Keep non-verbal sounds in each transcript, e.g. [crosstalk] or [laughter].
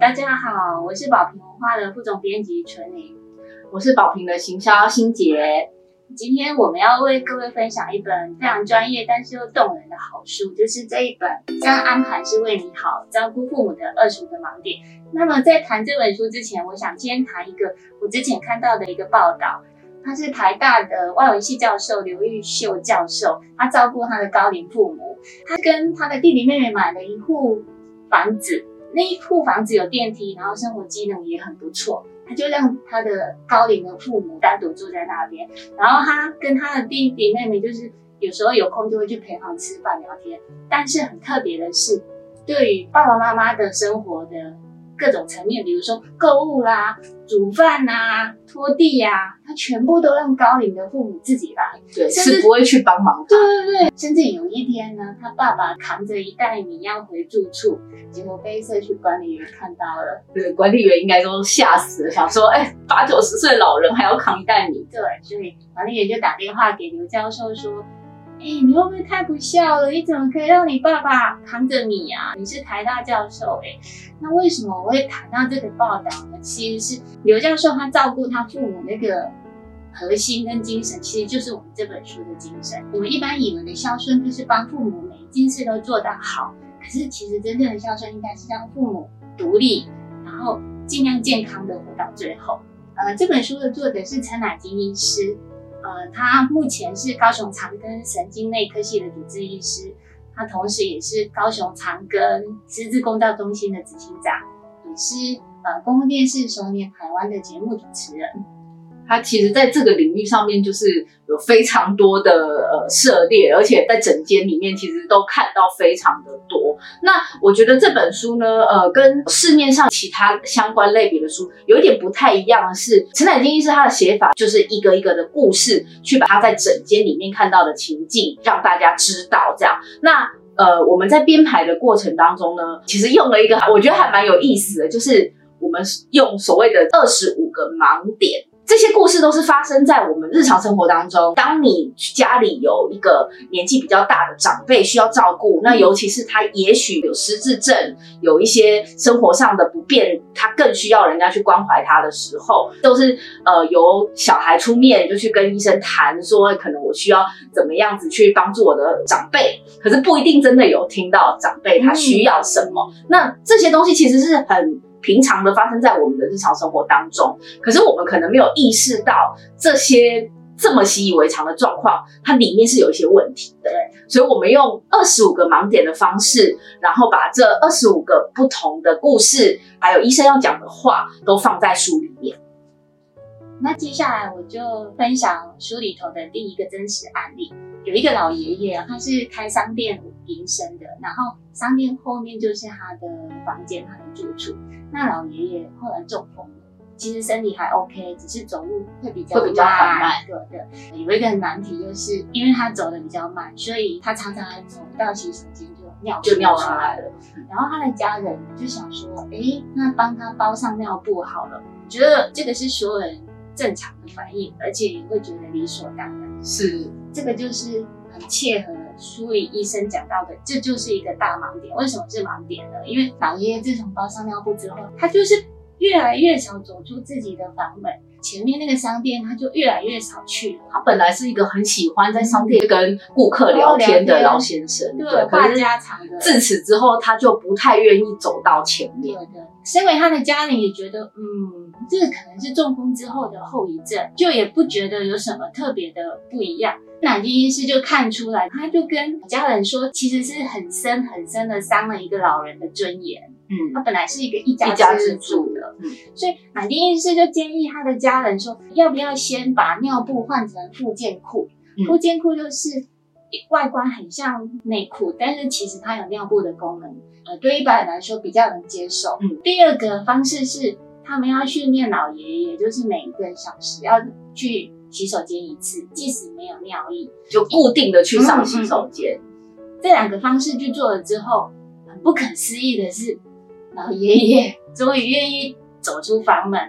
大家好，我是宝瓶文化的副总编辑纯玲，我是宝瓶的行销新杰。今天我们要为各位分享一本非常专业但是又动人的好书，就是这一本《这样安排是为你好：照顾父母的二十五个盲点》。那么在谈这本书之前，我想先谈一个我之前看到的一个报道，他是台大的外文系教授刘玉秀教授，他照顾他的高龄父母，他跟他的弟弟妹妹买了一户房子。那一户房子有电梯，然后生活机能也很不错，他就让他的高龄的父母单独住在那边，然后他跟他的弟弟妹妹就是有时候有空就会去陪房吃饭聊天。但是很特别的是，对于爸爸妈妈的生活的。各种层面，比如说购物啦、煮饭呐、拖地呀，他全部都让高龄的父母自己来，对，是不会去帮忙的。对对对，甚至有一天呢，他爸爸扛着一袋米要回住处，结果被社区管理员看到了，对，管理员应该都吓死了，想说，哎，八九十岁老人还要扛一袋米，对，所以管理员就打电话给刘教授说。哎，你会不会太不孝了？你怎么可以让你爸爸扛着你啊？你是台大教授哎，那为什么我会谈到这个报道呢？其实是刘教授他照顾他父母那个核心跟精神，其实就是我们这本书的精神。我们一般以为的孝顺就是帮父母每一件事都做得好，可是其实真正的孝顺应该是让父母独立，然后尽量健康的活到最后。呃，这本书的作者是陈乃金医师。呃，他目前是高雄长庚神经内科系的主治医师，他同时也是高雄长庚狮子公道中心的执行长，也是呃公共电视首年台湾的节目主持人。他其实在这个领域上面，就是有非常多的呃涉猎，而且在整间里面其实都看到非常的多。那我觉得这本书呢，呃，跟市面上其他相关类别的书有一点不太一样的是，陈乃金医师他的写法就是一个一个的故事，去把他在整间里面看到的情境让大家知道。这样，那呃，我们在编排的过程当中呢，其实用了一个我觉得还蛮有意思的，就是我们用所谓的二十五个盲点。这些故事都是发生在我们日常生活当中。当你家里有一个年纪比较大的长辈需要照顾，那尤其是他也许有失智症，有一些生活上的不便，他更需要人家去关怀他的时候，都是呃由小孩出面就去跟医生谈说，可能我需要怎么样子去帮助我的长辈，可是不一定真的有听到长辈他需要什么。那这些东西其实是很。平常的发生在我们的日常生活当中，可是我们可能没有意识到这些这么习以为常的状况，它里面是有一些问题的。所以，我们用二十五个盲点的方式，然后把这二十五个不同的故事，还有医生要讲的话，都放在书里面。那接下来我就分享书里头的第一个真实案例。有一个老爷爷，他是开商店营生的，然后商店后面就是他的房间，他的住处。那老爷爷后来中风了，其实身体还 OK，只是走路会比较会比较缓慢。对对，有一个难题就是，因为他走的比较慢，所以他常常走到洗手间就尿就尿出来了。然后他的家人就想说，哎，那帮他包上尿布好了。觉得这个是所有人正常的反应，而且也会觉得理所当然。是，这个就是很切合。书里医生讲到的，这就是一个大盲点。为什么是盲点呢？因为老爷爷自从包上尿布之后，他就是越来越想走出自己的房门，前面那个商店他就越来越少去。他本来是一个很喜欢在商店跟顾客聊天的老先生，对，话家常的。自此之后，他就不太愿意走到前面。对的，身为他的家人也觉得，嗯，这可能是中风之后的后遗症，就也不觉得有什么特别的不一样。南京医师就看出来，他就跟家人说，其实是很深很深的伤了一个老人的尊严。嗯，他本来是一个一家之主的，嗯，所以马丁医师就建议他的家人说，要不要先把尿布换成附件裤？附件裤就是外观很像内裤，但是其实它有尿布的功能，呃，对一般人来说比较能接受。嗯，第二个方式是，他们要训练老爷爷，就是每一个小时要去。洗手间一次，即使没有尿意，就固定的去上洗手间。这两个方式去做了之后，很不可思议的是，老爷爷终于愿意走出房门，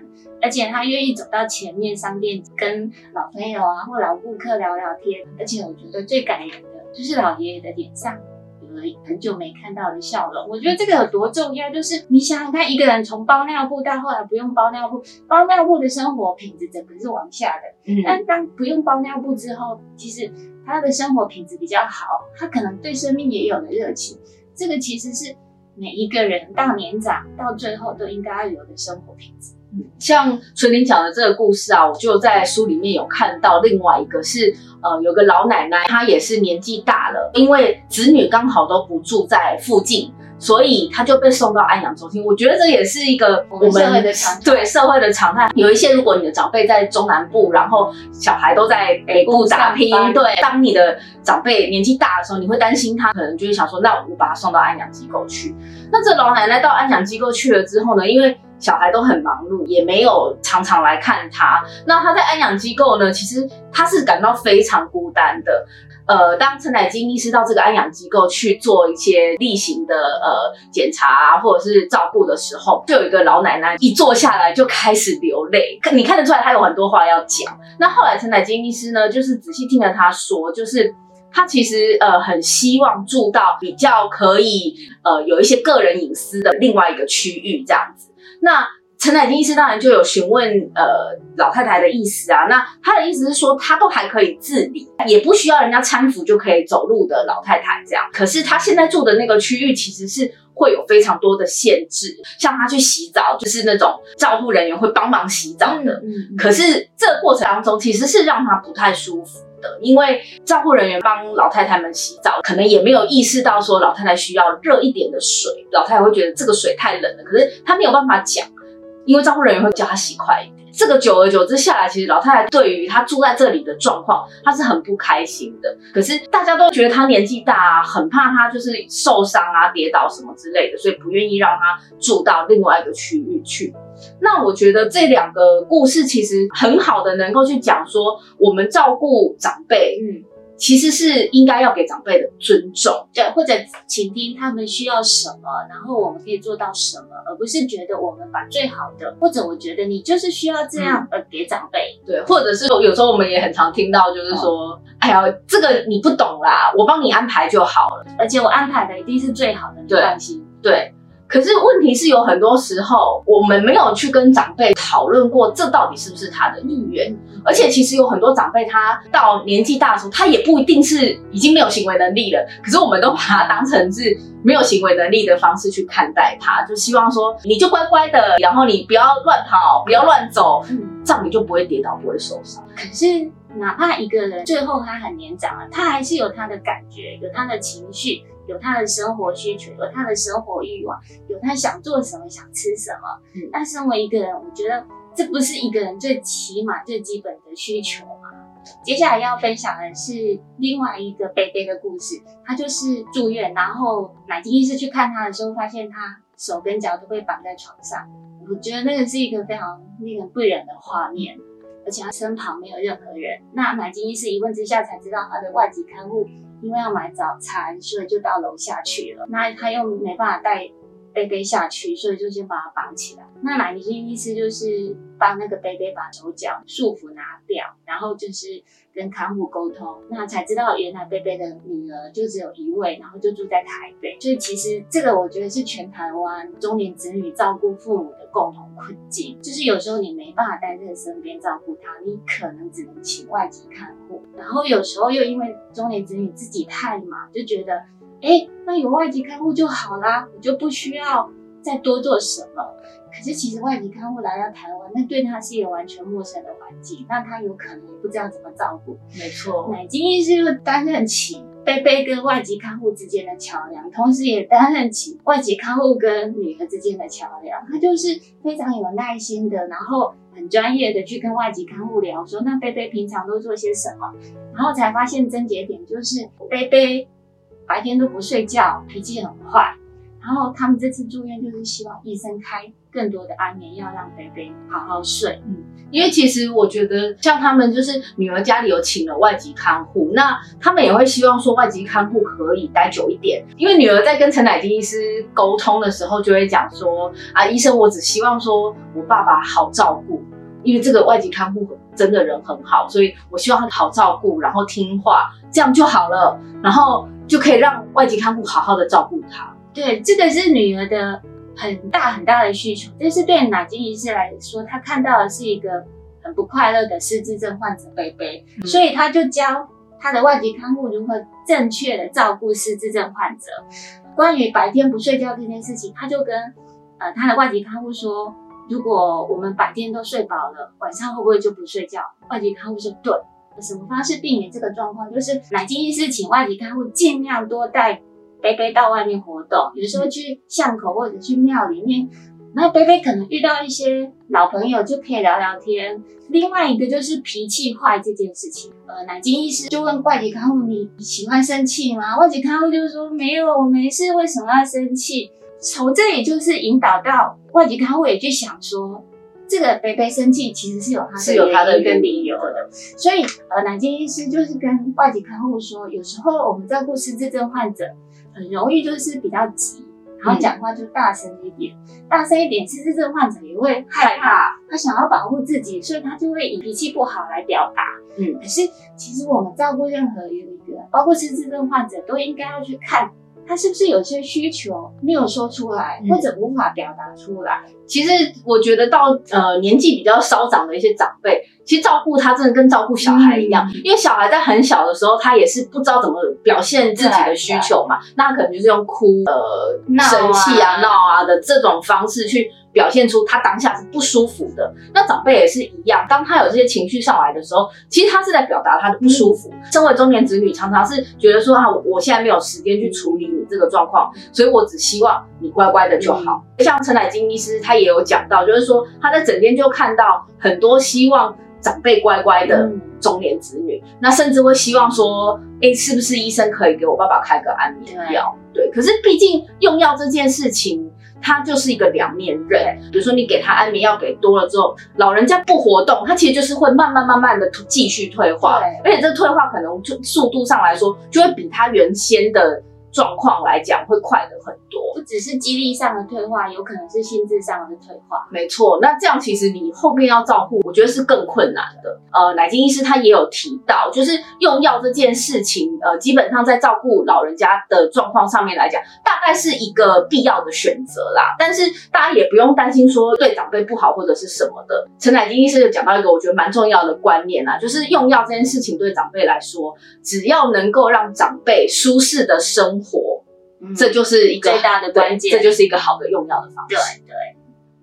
而且他愿意走到前面商店，跟老朋友啊或老顾客聊聊天。而且我觉得最感人的就是老爷爷的脸上有了很久没看到的笑容。我觉得这个有多重要，就是你想想看，一个人从包尿布到后来不用包尿布，包尿布的生活品质整个是往下的。嗯，但当不用包尿布之后，其实他的生活品质比较好，他可能对生命也有了热情。这个其实是每一个人到年长到最后都应该要有的生活品质。像纯玲讲的这个故事啊，我就在书里面有看到另外一个是，呃，有个老奶奶，她也是年纪大了，因为子女刚好都不住在附近，所以他就被送到安养中心。我觉得这也是一个我们社会的常 [laughs] 对社会的常态。有一些如果你的长辈在中南部，然后小孩都在北部打拼，对，当你的长辈年纪大的时候，你会担心他，可能就会想说，那我把他送到安养机构去。那这老奶奶到安养机构去了之后呢，因为小孩都很忙碌，也没有常常来看他。那他在安养机构呢，其实他是感到非常孤单的。呃，当陈乃金医师到这个安养机构去做一些例行的呃检查啊，或者是照顾的时候，就有一个老奶奶一坐下来就开始流泪。你看得出来，她有很多话要讲。那后来陈乃金医师呢，就是仔细听了她说，就是他其实呃很希望住到比较可以呃有一些个人隐私的另外一个区域这样子。那陈乃金医师当然就有询问呃老太太的意思啊，那他的意思是说，他都还可以自理，也不需要人家搀扶就可以走路的老太太这样。可是他现在住的那个区域其实是会有非常多的限制，像他去洗澡，就是那种照护人员会帮忙洗澡的。可是这个过程当中其实是让他不太舒服。的，因为照护人员帮老太太们洗澡，可能也没有意识到说老太太需要热一点的水，老太太会觉得这个水太冷了，可是她没有办法讲，因为照护人员会叫她洗快一点。这个久而久之下来，其实老太太对于她住在这里的状况，她是很不开心的。可是大家都觉得她年纪大啊，很怕她就是受伤啊、跌倒什么之类的，所以不愿意让她住到另外一个区域去。那我觉得这两个故事其实很好的能够去讲说，我们照顾长辈，嗯，其实是应该要给长辈的尊重，对，或者倾听他们需要什么，然后我们可以做到什么，而不是觉得我们把最好的，或者我觉得你就是需要这样呃给长辈，对，或者是有时候我们也很常听到，就是说，哎呀，这个你不懂啦，我帮你安排就好了，而且我安排的一定是最好的，你放心，对。可是问题是有很多时候，我们没有去跟长辈讨论过，这到底是不是他的意愿？而且其实有很多长辈，他到年纪大的时候，他也不一定是已经没有行为能力了。可是我们都把他当成是没有行为能力的方式去看待他，就希望说你就乖乖的，然后你不要乱跑，不要乱走，这样你就不会跌倒，不会受伤。可是哪怕一个人最后他很年长了，他还是有他的感觉，有他的情绪。有他的生活需求，有他的生活欲望，有他想做什么，想吃什么。嗯，但身为一个人，我觉得这不是一个人最起码、最基本的需求吗？接下来要分享的是另外一个贝贝的故事。他就是住院，然后奶金医师去看他的时候，发现他手跟脚都被绑在床上。我觉得那个是一个非常令人不忍的画面，而且他身旁没有任何人。那买金医师一问之下才知道，他的外籍看护。因为要买早餐，所以就到楼下去了。那他又没办法带背背下去，所以就先把他绑起来。那奶奶的意思就是帮那个贝贝把手脚束缚拿掉，然后就是跟看护沟通，那才知道原来贝贝的女儿就只有一位，然后就住在台北。所以其实这个我觉得是全台湾中年子女照顾父母的共同困境，就是有时候你没办法待在身边照顾他，你可能只能请外籍看护。然后有时候又因为中年子女自己太忙，就觉得，哎，那有外籍看护就好啦，我就不需要再多做什么。可是其实外籍看护来到台湾，那对他是一个完全陌生的环境，那他有可能也不知道怎么照顾。没错，奶金医师又担任起贝贝跟外籍看护之间的桥梁，同时也担任起外籍看护跟女儿之间的桥梁。他就是非常有耐心的，然后很专业的去跟外籍看护聊，说那贝贝平常都做些什么，然后才发现症结点就是贝贝白天都不睡觉，脾气很坏。然后他们这次住院就是希望医生开更多的安眠药，让贝贝好好睡。嗯，因为其实我觉得像他们就是女儿家里有请了外籍看护，那他们也会希望说外籍看护可以待久一点。因为女儿在跟陈乃金医师沟通的时候，就会讲说啊，医生，我只希望说我爸爸好照顾，因为这个外籍看护真的人很好，所以我希望他好照顾，然后听话，这样就好了。然后。就可以让外籍看护好好的照顾他。对，这个是女儿的很大很大的需求，但是对奶金医师来说，他看到的是一个很不快乐的失智症患者贝贝，所以他就教他的外籍看护如何正确的照顾失智症患者。关于白天不睡觉这件事情，他就跟呃他的外籍看护说，如果我们白天都睡饱了，晚上会不会就不睡觉？外籍看护说对。什么方式避免这个状况？就是奶金医师请外籍看护尽量多带贝贝到外面活动，有时候去巷口或者去庙里面，那贝贝可能遇到一些老朋友就可以聊聊天。另外一个就是脾气坏这件事情，呃，南京医师就问外籍看护：“你喜欢生气吗？”外籍看护就说：“没有，我没事，为什么要生气？”从这里就是引导到外籍看护也去想说。这个贝贝生气其实是有他是有他的跟理由的，所以呃，南京医师就是跟外籍看护说，有时候我们照顾失智症患者，很容易就是比较急，然后讲话就大声一点，大声一点，痴智症患者也会害怕，他想要保护自己，所以他就会以脾气不好来表达。嗯，可是其实我们照顾任何一个，包括失智症患者，都应该要去看。他是不是有些需求没有说出来，或者无法表达出来？其实我觉得到呃年纪比较稍长的一些长辈，其实照顾他真的跟照顾小孩一样，因为小孩在很小的时候，他也是不知道怎么表现自己的需求嘛，那可能就是用哭、呃生气啊、闹啊的这种方式去。表现出他当下是不舒服的，那长辈也是一样。当他有这些情绪上来的时候，其实他是在表达他的不舒服。身为中年子女，常常是觉得说啊，我现在没有时间去处理你这个状况，所以我只希望你乖乖的就好。像陈乃金医师他也有讲到，就是说他在整天就看到很多希望长辈乖乖的中年子女，那甚至会希望说，哎，是不是医生可以给我爸爸开个安眠药？对，可是毕竟用药这件事情。它就是一个两面刃，比如说你给他安眠药给多了之后，老人家不活动，他其实就是会慢慢慢慢的继续退化，而且这退化可能就速度上来说，就会比他原先的。状况来讲会快的很多，不只是肌力上的退化，有可能是心智上的退化。没错，那这样其实你后面要照顾，我觉得是更困难的。呃，乃金医师他也有提到，就是用药这件事情，呃，基本上在照顾老人家的状况上面来讲，大概是一个必要的选择啦。但是大家也不用担心说对长辈不好或者是什么的。陈乃金医师讲到一个我觉得蛮重要的观念啊，就是用药这件事情对长辈来说，只要能够让长辈舒适的生。活，这就是一个最大的关键，这就是一个好的用药的方式。对对，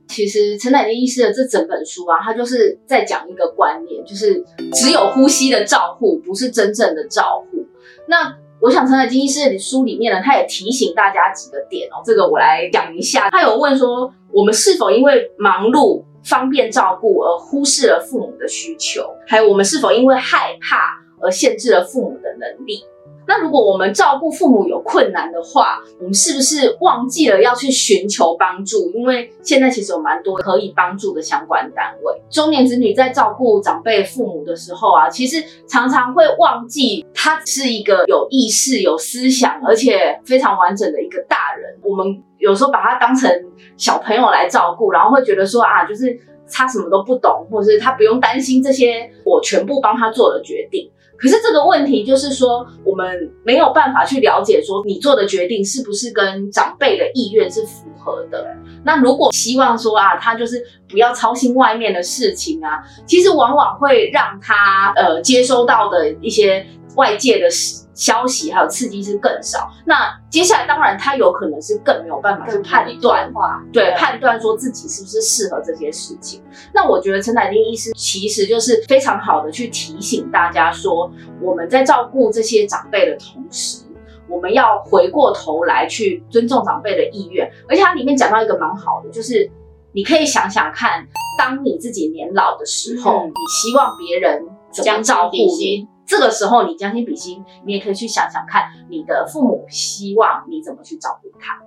其实陈乃金医师的这整本书啊，他就是在讲一个观念，就是只有呼吸的照护不是真正的照护。那我想陈乃金医师的书里面呢，他也提醒大家几个点哦，这个我来讲一下。他有问说，我们是否因为忙碌方便照顾而忽视了父母的需求？还有我们是否因为害怕而限制了父母的能力？那如果我们照顾父母有困难的话，我们是不是忘记了要去寻求帮助？因为现在其实有蛮多可以帮助的相关单位。中年子女在照顾长辈父母的时候啊，其实常常会忘记他是一个有意识、有思想，而且非常完整的一个大人。我们有时候把他当成小朋友来照顾，然后会觉得说啊，就是他什么都不懂，或者是他不用担心这些我全部帮他做的决定。可是这个问题就是说，我们没有办法去了解说你做的决定是不是跟长辈的意愿是符合的。那如果希望说啊，他就是不要操心外面的事情啊，其实往往会让他呃接收到的一些外界的事。消息还有刺激是更少，那接下来当然他有可能是更没有办法去判断，对判断说自己是不是适合这些事情。那我觉得陈乃丁医师其实就是非常好的去提醒大家说，我们在照顾这些长辈的同时，我们要回过头来去尊重长辈的意愿。而且它里面讲到一个蛮好的，就是你可以想想看，当你自己年老的时候，你希望别人怎么照顾你？这个时候，你将心比心，你也可以去想想看，你的父母希望你怎么去照顾他。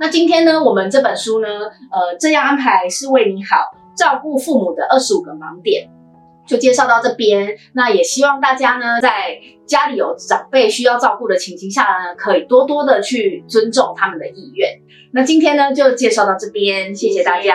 那今天呢，我们这本书呢，呃，这样安排是为你好，照顾父母的二十五个盲点，就介绍到这边。那也希望大家呢，在家里有长辈需要照顾的情形下呢，可以多多的去尊重他们的意愿。那今天呢，就介绍到这边，谢谢大家。